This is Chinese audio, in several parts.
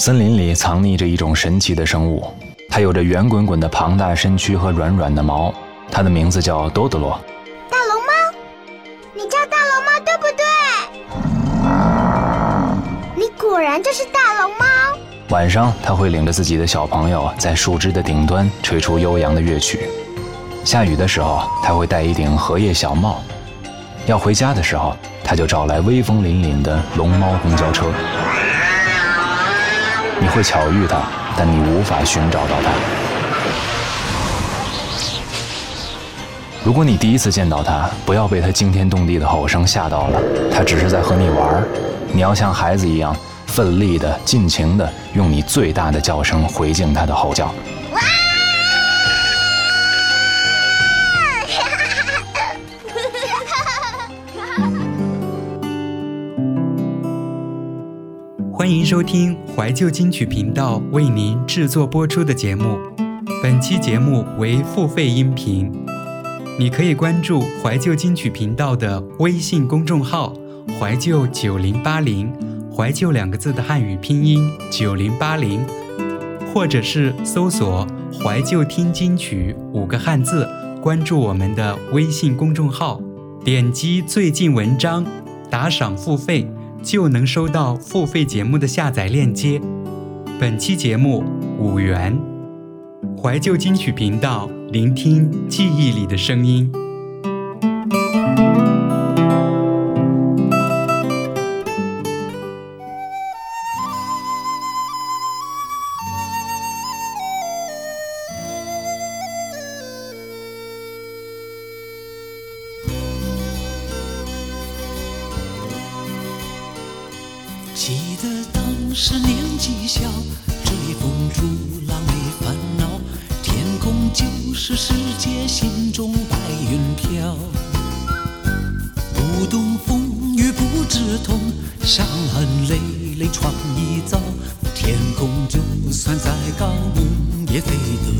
森林里藏匿着一种神奇的生物，它有着圆滚滚的庞大身躯和软软的毛，它的名字叫多德罗。大龙猫，你叫大龙猫对不对？你果然就是大龙猫。晚上，它会领着自己的小朋友在树枝的顶端吹出悠扬的乐曲。下雨的时候，它会戴一顶荷叶小帽。要回家的时候，它就找来威风凛凛的龙猫公交车。你会巧遇它，但你无法寻找到它。如果你第一次见到它，不要被它惊天动地的吼声吓到了，它只是在和你玩。你要像孩子一样。奋力的、尽情的，用你最大的叫声回敬它的吼叫。欢迎收听怀旧金曲频道为您制作播出的节目。本期节目为付费音频，你可以关注怀旧金曲频道的微信公众号“怀旧九零八零”。怀旧两个字的汉语拼音九零八零，或者是搜索“怀旧听金曲”五个汉字，关注我们的微信公众号，点击最近文章打赏付费，就能收到付费节目的下载链接。本期节目五元，怀旧金曲频道，聆听记忆里的声音。记得当时年纪小，追风逐浪没烦恼，天空就是世界，心中白云飘。不懂风雨不知痛，伤痕累累闯一遭，天空就算再高，梦也飞得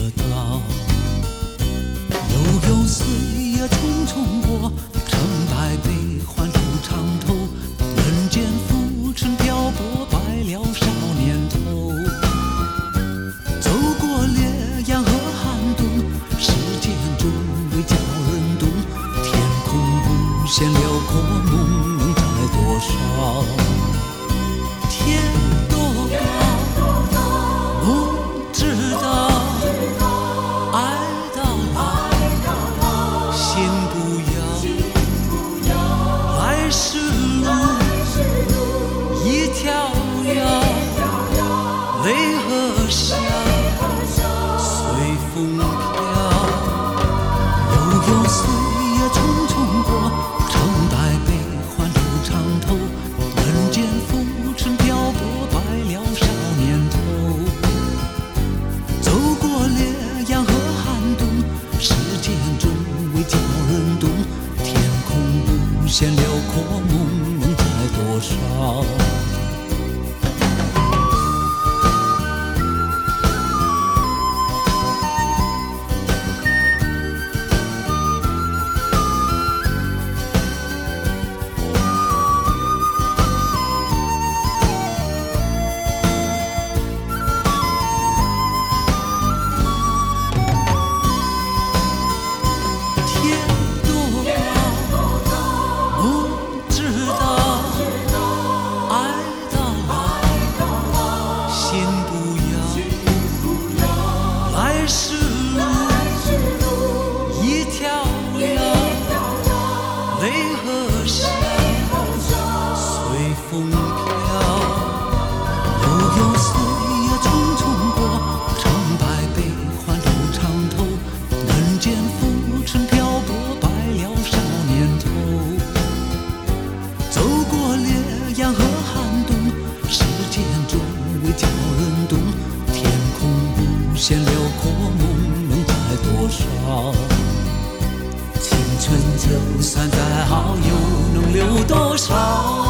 浮沉漂泊白了少年头走过烈阳和寒冬时间终会叫人懂天空无限辽阔梦能在多少多少？